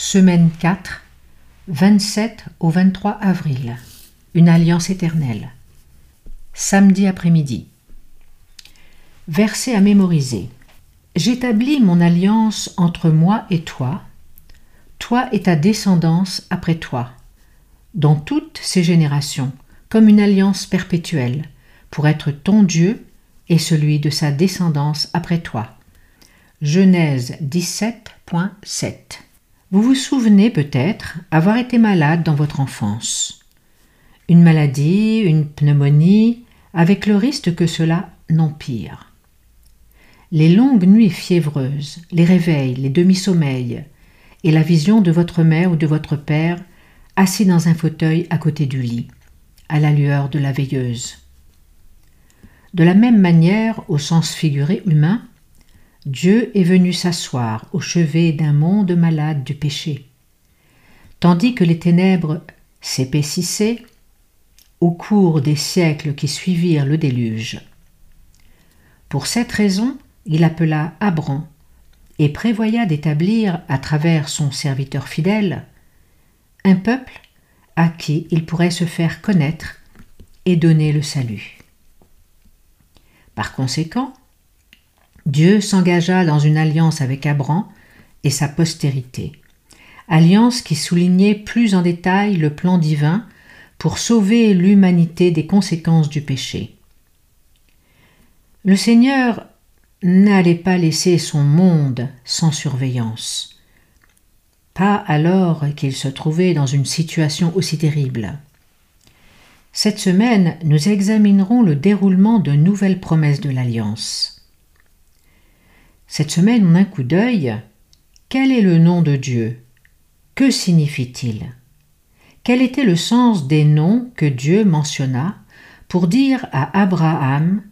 Semaine 4, 27 au 23 avril. Une alliance éternelle. Samedi après-midi. Verset à mémoriser. J'établis mon alliance entre moi et toi, toi et ta descendance après toi, dans toutes ces générations, comme une alliance perpétuelle, pour être ton Dieu et celui de sa descendance après toi. Genèse 17.7 Vous vous souvenez peut-être avoir été malade dans votre enfance. Une maladie, une pneumonie, avec le risque que cela n'empire. Les longues nuits fiévreuses, les réveils, les demi-sommeils, et la vision de votre mère ou de votre père assis dans un fauteuil à côté du lit, à la lueur de la veilleuse. De la même manière, au sens figuré humain, Dieu est venu s'asseoir au chevet d'un monde malade du péché. Tandis que les ténèbres s'épaississaient au cours des siècles qui suivirent le déluge. Pour cette raison, il appela Abram et prévoya d'établir à travers son serviteur fidèle un peuple à qui il pourrait se faire connaître et donner le salut. Par conséquent, Dieu s'engagea dans une alliance avec Abraham et sa postérité, alliance qui soulignait plus en détail le plan divin pour sauver l'humanité des conséquences du péché. Le Seigneur n'allait pas laisser son monde sans surveillance, pas alors qu'il se trouvait dans une situation aussi terrible. Cette semaine, nous examinerons le déroulement de nouvelles promesses de l'Alliance. Cette semaine, en un coup d'œil, quel est le nom de Dieu? Que signifie-t-il? Quel était le sens des noms que Dieu mentionna pour dire à Abraham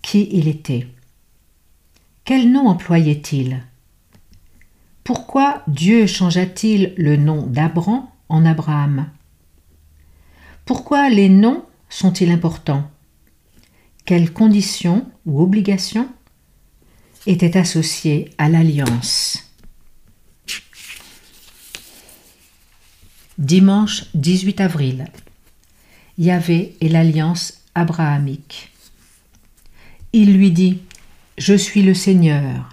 qui il était? Quel nom employait-il? Pourquoi Dieu changea-t-il le nom d'Abram en Abraham? Pourquoi les noms sont-ils importants? Quelles conditions ou obligations était associé à l'alliance. Dimanche 18 avril. Yahvé et l'alliance abrahamique. Il lui dit Je suis le Seigneur,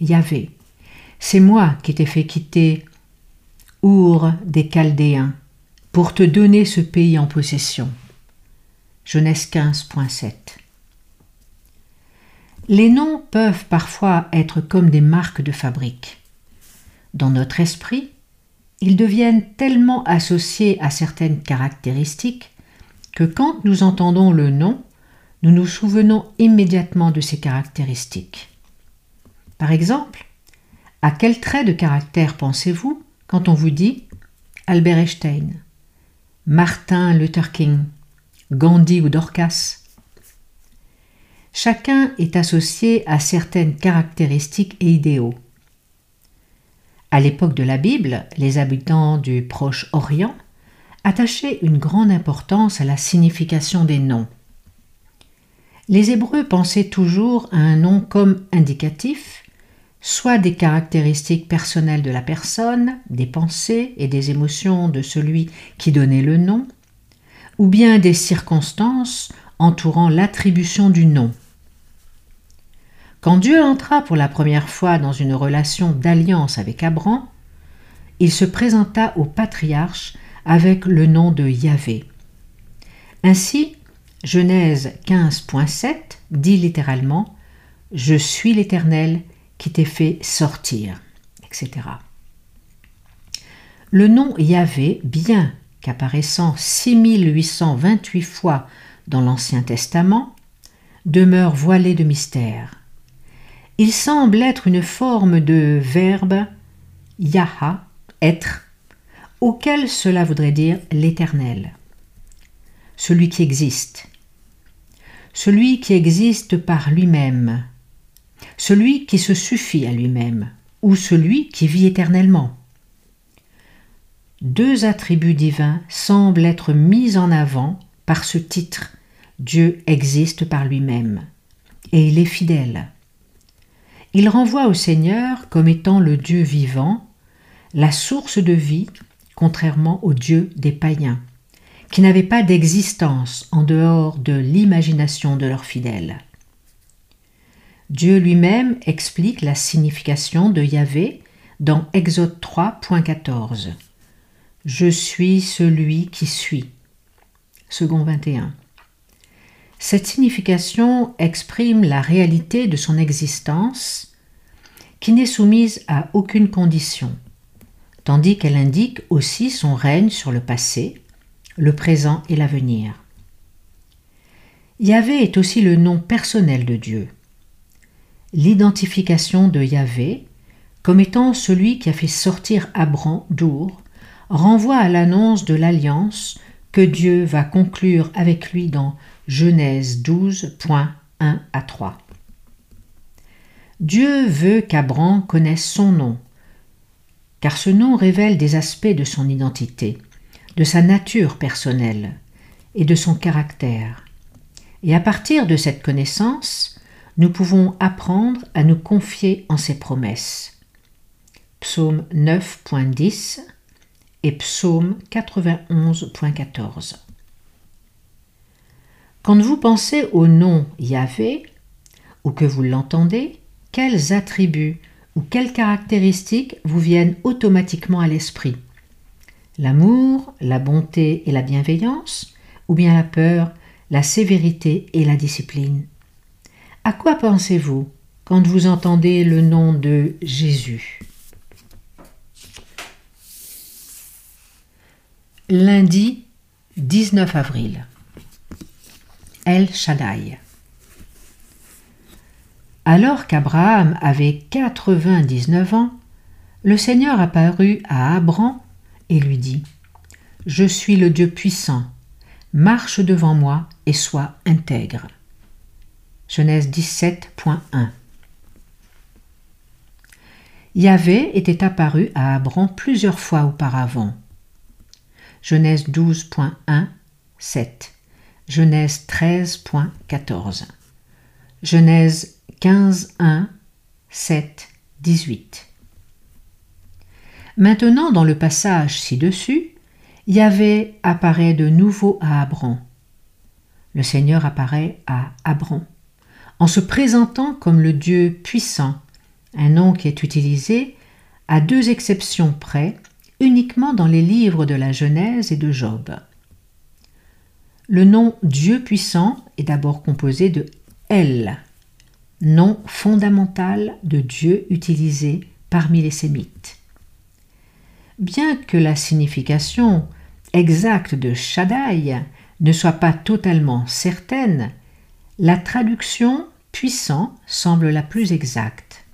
Yahvé. C'est moi qui t'ai fait quitter Our des Chaldéens pour te donner ce pays en possession. Genèse 15.7 les noms peuvent parfois être comme des marques de fabrique. Dans notre esprit, ils deviennent tellement associés à certaines caractéristiques que quand nous entendons le nom, nous nous souvenons immédiatement de ces caractéristiques. Par exemple, à quel trait de caractère pensez-vous quand on vous dit Albert Einstein, Martin Luther King, Gandhi ou Dorcas? Chacun est associé à certaines caractéristiques et idéaux. À l'époque de la Bible, les habitants du Proche-Orient attachaient une grande importance à la signification des noms. Les Hébreux pensaient toujours à un nom comme indicatif, soit des caractéristiques personnelles de la personne, des pensées et des émotions de celui qui donnait le nom, ou bien des circonstances entourant l'attribution du nom. Quand Dieu entra pour la première fois dans une relation d'alliance avec Abram, il se présenta au patriarche avec le nom de Yahvé. Ainsi, Genèse 15.7 dit littéralement Je suis l'Éternel qui t'ai fait sortir, etc. Le nom Yahvé, bien qu'apparaissant 6828 fois dans l'Ancien Testament, demeure voilé de mystère. Il semble être une forme de verbe yaha, être, auquel cela voudrait dire l'éternel, celui qui existe, celui qui existe par lui-même, celui qui se suffit à lui-même, ou celui qui vit éternellement. Deux attributs divins semblent être mis en avant par ce titre Dieu existe par lui-même, et il est fidèle. Il renvoie au Seigneur comme étant le Dieu vivant, la source de vie, contrairement au Dieu des païens, qui n'avaient pas d'existence en dehors de l'imagination de leurs fidèles. Dieu lui-même explique la signification de Yahvé dans Exode 3.14. Je suis celui qui suis. Second 21. Cette signification exprime la réalité de son existence qui n'est soumise à aucune condition, tandis qu'elle indique aussi son règne sur le passé, le présent et l'avenir. Yahvé est aussi le nom personnel de Dieu. L'identification de Yahvé comme étant celui qui a fait sortir Abram d'Our renvoie à l'annonce de l'alliance que Dieu va conclure avec lui dans Genèse 12.1 à 3. Dieu veut qu'Abram connaisse son nom, car ce nom révèle des aspects de son identité, de sa nature personnelle et de son caractère. Et à partir de cette connaissance, nous pouvons apprendre à nous confier en ses promesses. Psaume 9.10 et Psaume 91.14. Quand vous pensez au nom Yahvé, ou que vous l'entendez, quels attributs ou quelles caractéristiques vous viennent automatiquement à l'esprit? L'amour, la bonté et la bienveillance, ou bien la peur, la sévérité et la discipline? À quoi pensez-vous quand vous entendez le nom de Jésus? Lundi 19 avril. Alors qu'Abraham avait 99 ans, le Seigneur apparut à Abram et lui dit Je suis le Dieu puissant, marche devant moi et sois intègre. Genèse 17.1 Yahvé était apparu à Abram plusieurs fois auparavant. Genèse 12.1, 7. Genèse 13.14. Genèse 15.1, 7, 18. Maintenant, dans le passage ci-dessus, Yahvé apparaît de nouveau à Abram. Le Seigneur apparaît à Abram en se présentant comme le Dieu puissant, un nom qui est utilisé à deux exceptions près uniquement dans les livres de la Genèse et de Job. Le nom Dieu puissant est d'abord composé de El, nom fondamental de Dieu utilisé parmi les Sémites. Bien que la signification exacte de Shaddai ne soit pas totalement certaine, la traduction puissant semble la plus exacte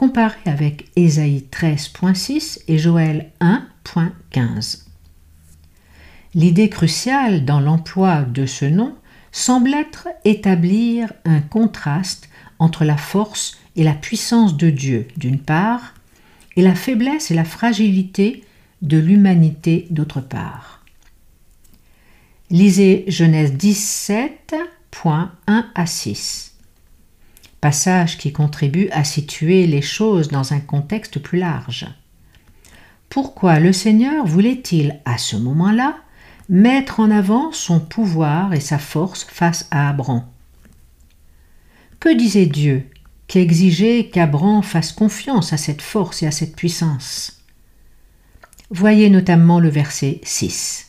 comparé avec Ésaïe 13.6 et Joël 1.15. L'idée cruciale dans l'emploi de ce nom semble être établir un contraste entre la force et la puissance de Dieu d'une part, et la faiblesse et la fragilité de l'humanité d'autre part. Lisez Genèse 17.1 à 6 passage qui contribue à situer les choses dans un contexte plus large. Pourquoi le Seigneur voulait-il, à ce moment-là, mettre en avant son pouvoir et sa force face à Abram Que disait Dieu qui exigeait qu'Abram fasse confiance à cette force et à cette puissance? Voyez notamment le verset 6.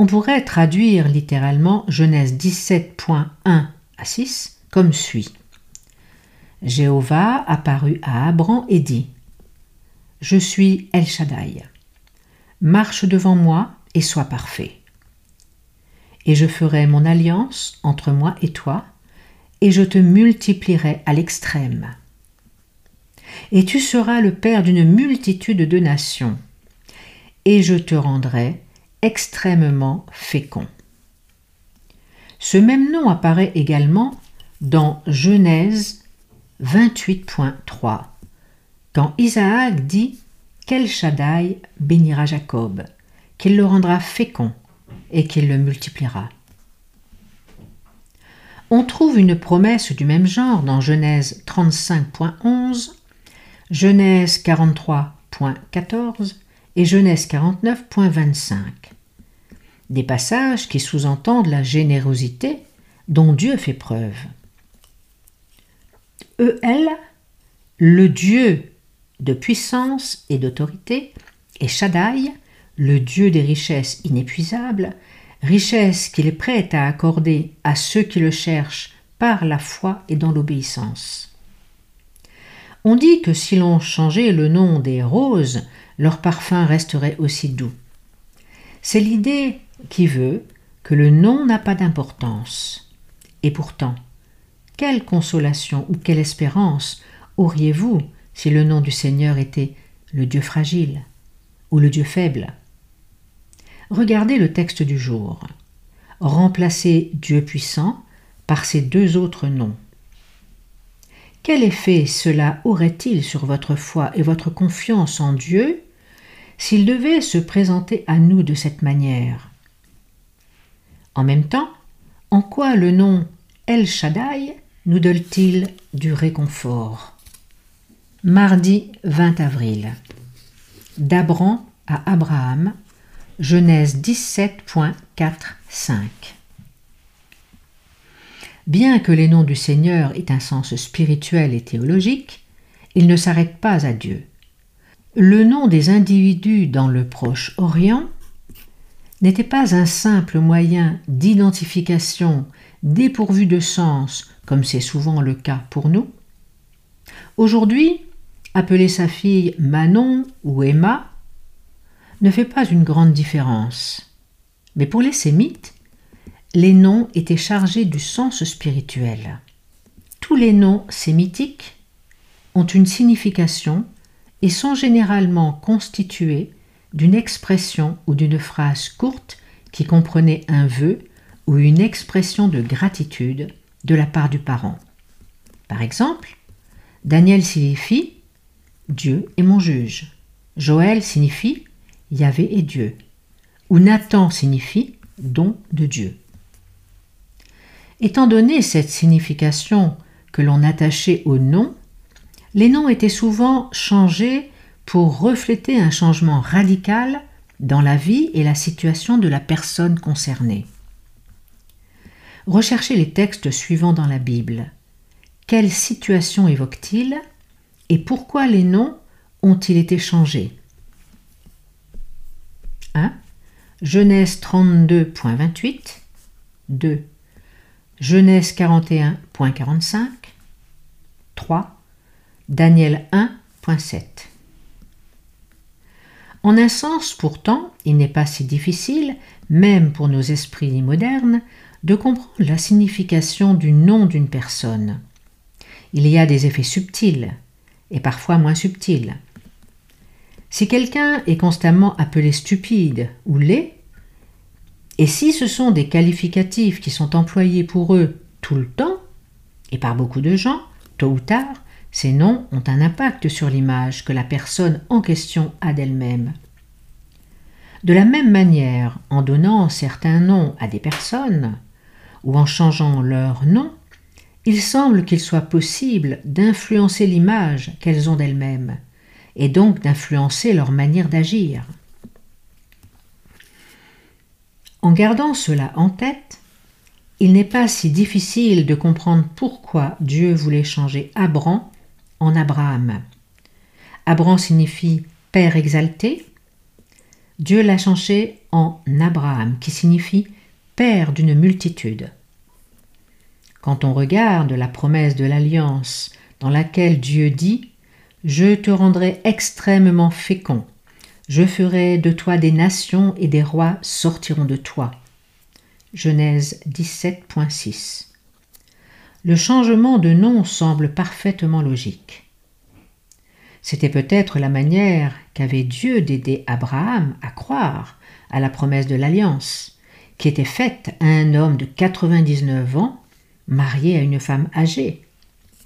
On pourrait traduire littéralement Genèse 17.1 à 6 comme suit. Jéhovah apparut à Abram et dit Je suis El Shaddai. Marche devant moi et sois parfait. Et je ferai mon alliance entre moi et toi, et je te multiplierai à l'extrême. Et tu seras le père d'une multitude de nations, et je te rendrai extrêmement fécond. Ce même nom apparaît également dans Genèse 28.3, quand Isaac dit qu'El Shaddai bénira Jacob, qu'il le rendra fécond et qu'il le multipliera? On trouve une promesse du même genre dans Genèse 35.11 Genèse 43.14 et Genèse 49.25. Des passages qui sous-entendent la générosité dont Dieu fait preuve. EL, le Dieu de puissance et d'autorité, et Shaddai, le Dieu des richesses inépuisables, richesses qu'il est prêt à accorder à ceux qui le cherchent par la foi et dans l'obéissance. On dit que si l'on changeait le nom des roses, leur parfum resterait aussi doux. C'est l'idée qui veut que le nom n'a pas d'importance. Et pourtant, quelle consolation ou quelle espérance auriez-vous si le nom du Seigneur était le Dieu fragile ou le Dieu faible Regardez le texte du jour. Remplacez Dieu puissant par ces deux autres noms. Quel effet cela aurait-il sur votre foi et votre confiance en Dieu s'il devait se présenter à nous de cette manière? En même temps, en quoi le nom El Shaddai nous donne-t-il du réconfort? Mardi 20 avril. D'Abram à Abraham, Genèse 17.4.5 Bien que les noms du Seigneur aient un sens spirituel et théologique, ils ne s'arrêtent pas à Dieu. Le nom des individus dans le Proche-Orient n'était pas un simple moyen d'identification dépourvu de sens, comme c'est souvent le cas pour nous. Aujourd'hui, appeler sa fille Manon ou Emma ne fait pas une grande différence. Mais pour les sémites, les noms étaient chargés du sens spirituel. Tous les noms sémitiques ont une signification et sont généralement constitués d'une expression ou d'une phrase courte qui comprenait un vœu ou une expression de gratitude de la part du parent. Par exemple, Daniel signifie Dieu est mon juge. Joël signifie Yahvé est Dieu, ou Nathan signifie don de Dieu. Étant donné cette signification que l'on attachait au nom, les noms étaient souvent changés pour refléter un changement radical dans la vie et la situation de la personne concernée. Recherchez les textes suivants dans la Bible. Quelle situation évoque-t-il? Et pourquoi les noms ont-ils été changés? 1. Genèse 32.28 2. Genèse 41.45 3. Daniel 1.7 En un sens pourtant, il n'est pas si difficile, même pour nos esprits modernes, de comprendre la signification du nom d'une personne. Il y a des effets subtils et parfois moins subtils. Si quelqu'un est constamment appelé stupide ou laid, et si ce sont des qualificatifs qui sont employés pour eux tout le temps, et par beaucoup de gens, tôt ou tard, ces noms ont un impact sur l'image que la personne en question a d'elle-même. De la même manière, en donnant certains noms à des personnes, ou en changeant leur nom, il semble qu'il soit possible d'influencer l'image qu'elles ont d'elles-mêmes, et donc d'influencer leur manière d'agir. En gardant cela en tête, il n'est pas si difficile de comprendre pourquoi Dieu voulait changer Abram en Abraham. Abram signifie Père exalté. Dieu l'a changé en Abraham, qui signifie Père d'une multitude. Quand on regarde la promesse de l'alliance dans laquelle Dieu dit je te rendrai extrêmement fécond. Je ferai de toi des nations et des rois sortiront de toi. Genèse 17.6. Le changement de nom semble parfaitement logique. C'était peut-être la manière qu'avait Dieu d'aider Abraham à croire à la promesse de l'alliance, qui était faite à un homme de 99 ans, marié à une femme âgée,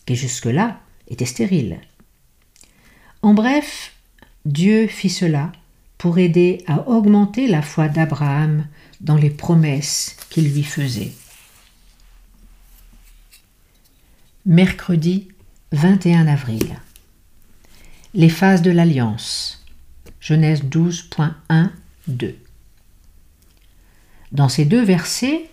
qui jusque-là était stérile. En bref, Dieu fit cela pour aider à augmenter la foi d'Abraham dans les promesses qu'il lui faisait. Mercredi 21 avril. Les phases de l'alliance. Genèse 12.1, 2. Dans ces deux versets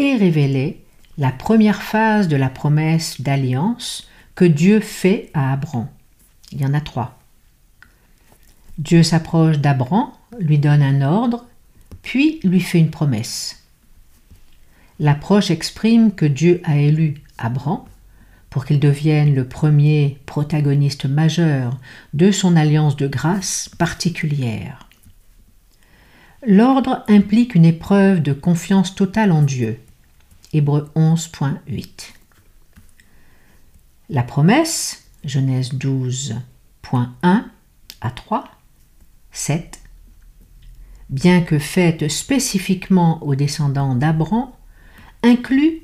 est révélée la première phase de la promesse d'alliance que Dieu fait à Abraham. Il y en a trois. Dieu s'approche d'Abraham, lui donne un ordre, puis lui fait une promesse. L'approche exprime que Dieu a élu Abraham pour qu'il devienne le premier protagoniste majeur de son alliance de grâce particulière. L'ordre implique une épreuve de confiance totale en Dieu. Hébreu 11.8. La promesse, Genèse 12.1 à 3, 7, bien que faite spécifiquement aux descendants d'Abraham, inclut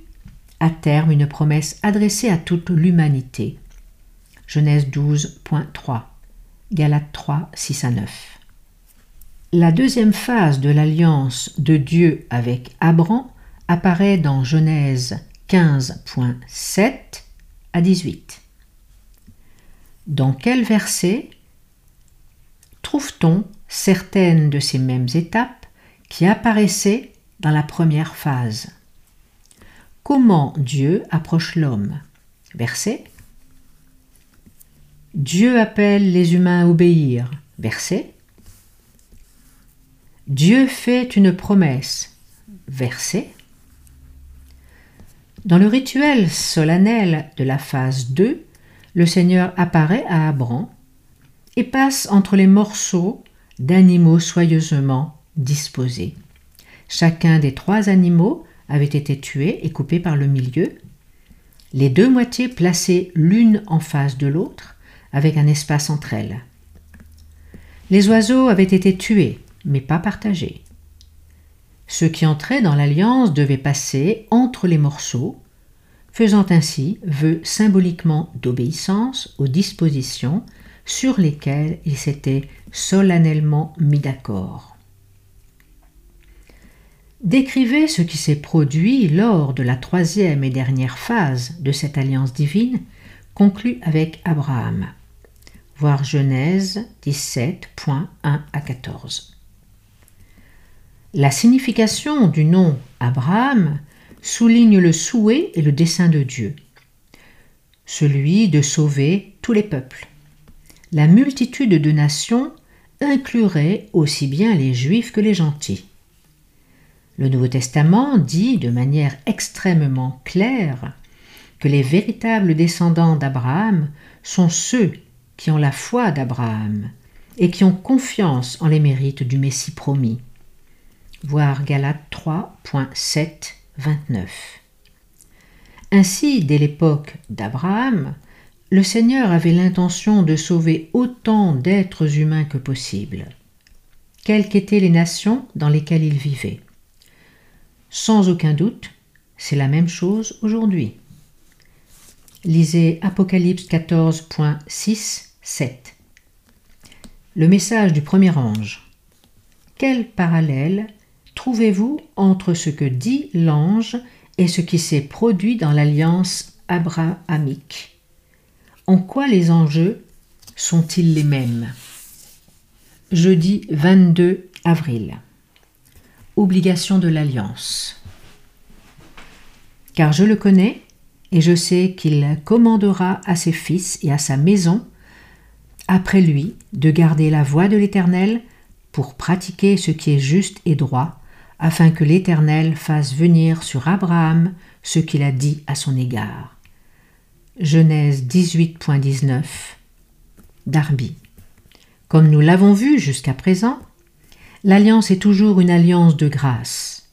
à terme une promesse adressée à toute l'humanité. Genèse 12.3, Galates 3, 6 à 9. La deuxième phase de l'alliance de Dieu avec Abraham apparaît dans Genèse 15.7 à 18. Dans quel verset trouve-t-on certaines de ces mêmes étapes qui apparaissaient dans la première phase? Comment Dieu approche l'homme? Verset. Dieu appelle les humains à obéir. Verset. Dieu fait une promesse. Verset. Dans le rituel solennel de la phase 2, le Seigneur apparaît à Abram et passe entre les morceaux d'animaux soigneusement disposés. Chacun des trois animaux avait été tué et coupé par le milieu, les deux moitiés placées l'une en face de l'autre, avec un espace entre elles. Les oiseaux avaient été tués, mais pas partagés. Ceux qui entraient dans l'alliance devaient passer entre les morceaux, faisant ainsi vœu symboliquement d'obéissance aux dispositions sur lesquelles ils s'étaient solennellement mis d'accord. Décrivez ce qui s'est produit lors de la troisième et dernière phase de cette alliance divine conclue avec Abraham. Voir Genèse 17.1 à 14. La signification du nom Abraham souligne le souhait et le dessein de Dieu, celui de sauver tous les peuples. La multitude de nations inclurait aussi bien les juifs que les gentils. Le Nouveau Testament dit de manière extrêmement claire que les véritables descendants d'Abraham sont ceux qui ont la foi d'Abraham et qui ont confiance en les mérites du Messie promis. Voir Galates 3.7, 29. Ainsi, dès l'époque d'Abraham, le Seigneur avait l'intention de sauver autant d'êtres humains que possible, quelles qu'étaient les nations dans lesquelles il vivait. Sans aucun doute, c'est la même chose aujourd'hui. Lisez Apocalypse 14.6, 7. Le message du premier ange. Quel parallèle trouvez-vous entre ce que dit l'ange et ce qui s'est produit dans l'alliance abrahamique? En quoi les enjeux sont-ils les mêmes? Jeudi 22 avril. Obligation de l'alliance. Car je le connais, et je sais qu'il commandera à ses fils et à sa maison, après lui, de garder la voie de l'Éternel pour pratiquer ce qui est juste et droit, afin que l'Éternel fasse venir sur Abraham ce qu'il a dit à son égard. Genèse 18.19 Darby. Comme nous l'avons vu jusqu'à présent, L'alliance est toujours une alliance de grâce,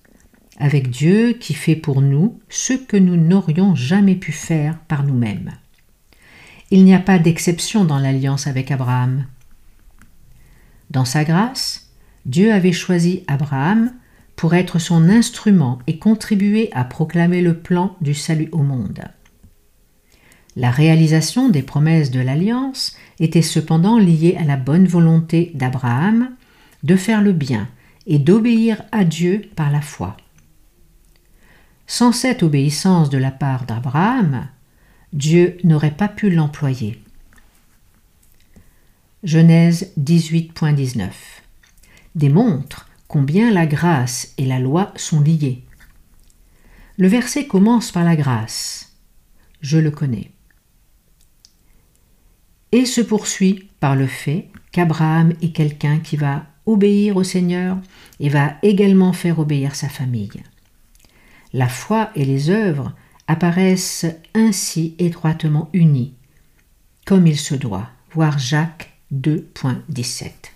avec Dieu qui fait pour nous ce que nous n'aurions jamais pu faire par nous-mêmes. Il n'y a pas d'exception dans l'alliance avec Abraham. Dans sa grâce, Dieu avait choisi Abraham pour être son instrument et contribuer à proclamer le plan du salut au monde. La réalisation des promesses de l'alliance était cependant liée à la bonne volonté d'Abraham de faire le bien et d'obéir à Dieu par la foi. Sans cette obéissance de la part d'Abraham, Dieu n'aurait pas pu l'employer. Genèse 18.19 démontre combien la grâce et la loi sont liées. Le verset commence par la grâce. Je le connais. Et se poursuit par le fait qu'Abraham est quelqu'un qui va obéir au Seigneur et va également faire obéir sa famille. La foi et les œuvres apparaissent ainsi étroitement unis, comme il se doit, voir Jacques 2.17.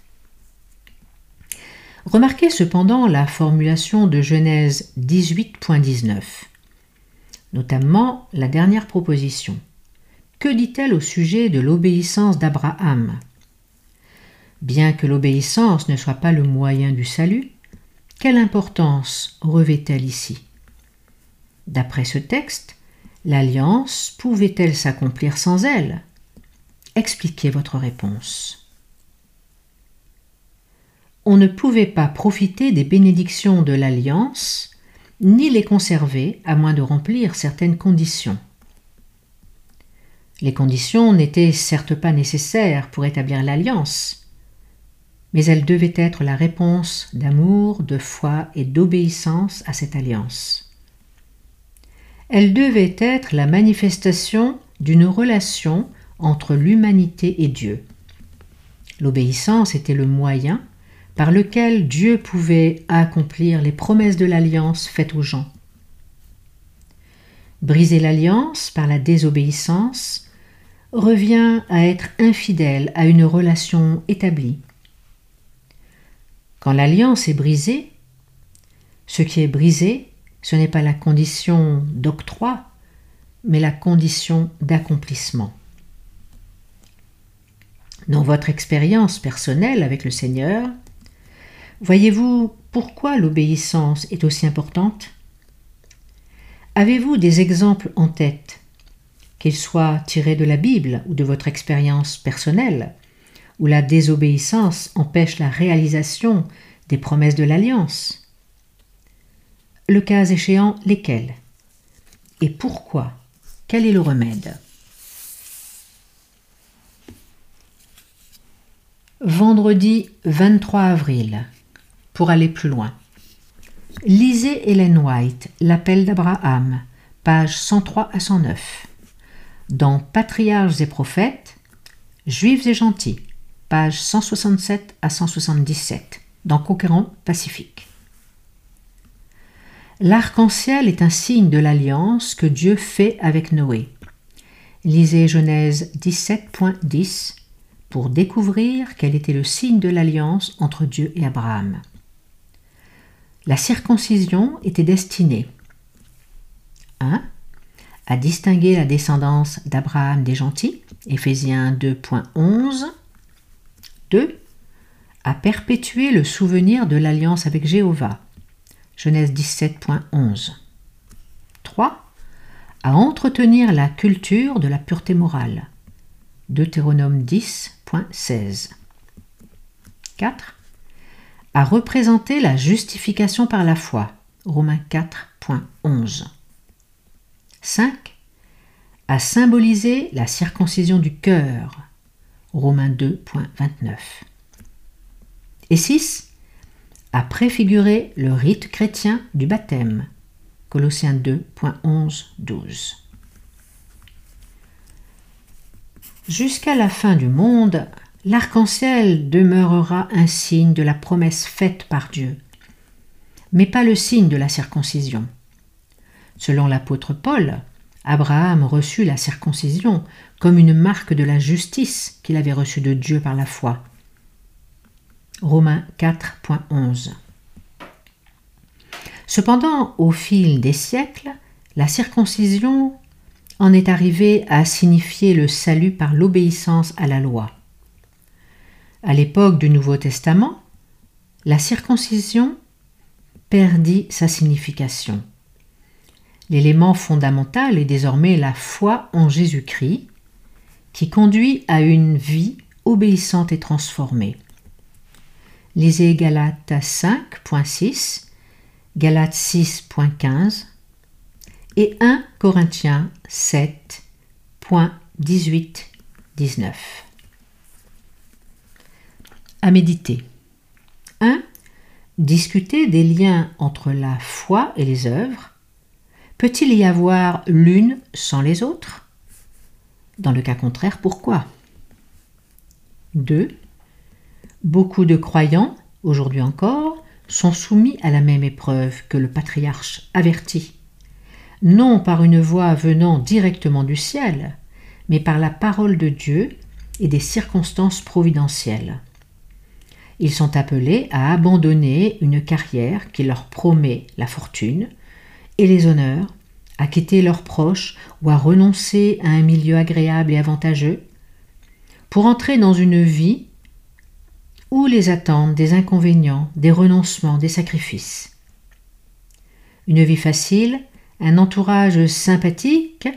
Remarquez cependant la formulation de Genèse 18.19, notamment la dernière proposition. Que dit-elle au sujet de l'obéissance d'Abraham? Bien que l'obéissance ne soit pas le moyen du salut, quelle importance revêt-elle ici? D'après ce texte, l'alliance pouvait-elle s'accomplir sans elle? Expliquez votre réponse on ne pouvait pas profiter des bénédictions de l'alliance, ni les conserver à moins de remplir certaines conditions. Les conditions n'étaient certes pas nécessaires pour établir l'alliance, mais elles devaient être la réponse d'amour, de foi et d'obéissance à cette alliance. Elles devaient être la manifestation d'une relation entre l'humanité et Dieu. L'obéissance était le moyen par lequel Dieu pouvait accomplir les promesses de l'alliance faites aux gens. Briser l'alliance par la désobéissance revient à être infidèle à une relation établie. Quand l'alliance est brisée, ce qui est brisé, ce n'est pas la condition d'octroi, mais la condition d'accomplissement. Dans votre expérience personnelle avec le Seigneur, Voyez-vous pourquoi l'obéissance est aussi importante? Avez-vous des exemples en tête, qu'ils soient tirés de la Bible ou de votre expérience personnelle, où la désobéissance empêche la réalisation des promesses de l'alliance? Le cas échéant, lesquels? Et pourquoi? Quel est le remède? Vendredi 23 avril pour aller plus loin. Lisez Helen White, L'appel d'Abraham, pages 103 à 109. Dans Patriarches et prophètes, Juifs et gentils, pages 167 à 177, dans Conquérant Pacifique. L'arc-en-ciel est un signe de l'alliance que Dieu fait avec Noé. Lisez Genèse 17.10 pour découvrir quel était le signe de l'alliance entre Dieu et Abraham la circoncision était destinée 1. À distinguer la descendance d'Abraham des gentils, Éphésiens 2.11. 2. À perpétuer le souvenir de l'alliance avec Jéhovah, Genèse 17.11. 3. À entretenir la culture de la pureté morale, Deutéronome 10.16. 4 à représenter la justification par la foi. Romains 4.11. 5. À symboliser la circoncision du cœur. Romains 2.29. Et 6. À préfigurer le rite chrétien du baptême. Colossiens 2.11-12. Jusqu'à la fin du monde, l'arc-en-ciel demeurera un signe de la promesse faite par Dieu, mais pas le signe de la circoncision. Selon l'apôtre Paul, Abraham reçut la circoncision comme une marque de la justice qu'il avait reçue de Dieu par la foi. Romains 4.11 Cependant, au fil des siècles, la circoncision en est arrivée à signifier le salut par l'obéissance à la loi. À l'époque du Nouveau Testament, la circoncision perdit sa signification. L'élément fondamental est désormais la foi en Jésus-Christ, qui conduit à une vie obéissante et transformée. Lisez Galates 5.6, Galates 6.15 et 1 Corinthiens 7.18-19. méditer. 1. Discuter des liens entre la foi et les œuvres. Peut-il y avoir l'une sans les autres? Dans le cas contraire, pourquoi? 2. Beaucoup de croyants, aujourd'hui encore, sont soumis à la même épreuve que le patriarche averti, non par une voix venant directement du ciel, mais par la parole de Dieu et des circonstances providentielles. Ils sont appelés à abandonner une carrière qui leur promet la fortune et les honneurs, à quitter leurs proches ou à renoncer à un milieu agréable et avantageux, pour entrer dans une vie où les attendent des inconvénients, des renoncements, des sacrifices. Une vie facile, un entourage sympathique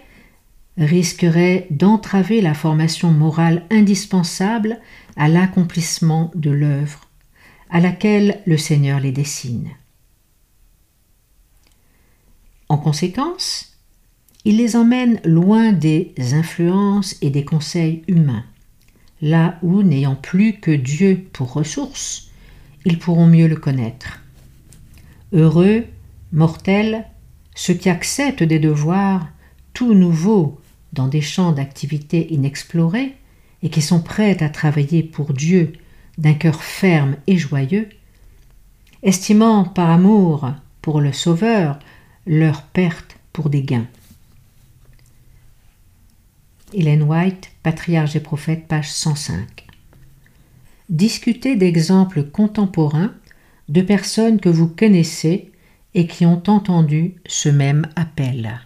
risquerait d'entraver la formation morale indispensable à l'accomplissement de l'œuvre à laquelle le Seigneur les dessine. En conséquence, il les emmène loin des influences et des conseils humains, là où, n'ayant plus que Dieu pour ressource, ils pourront mieux le connaître. Heureux, mortels, ceux qui acceptent des devoirs tout nouveaux dans des champs d'activité inexplorés et qui sont prêts à travailler pour Dieu d'un cœur ferme et joyeux, estimant par amour pour le Sauveur leur perte pour des gains. Hélène White, Patriarche et prophètes, page 105. Discutez d'exemples contemporains de personnes que vous connaissez et qui ont entendu ce même appel.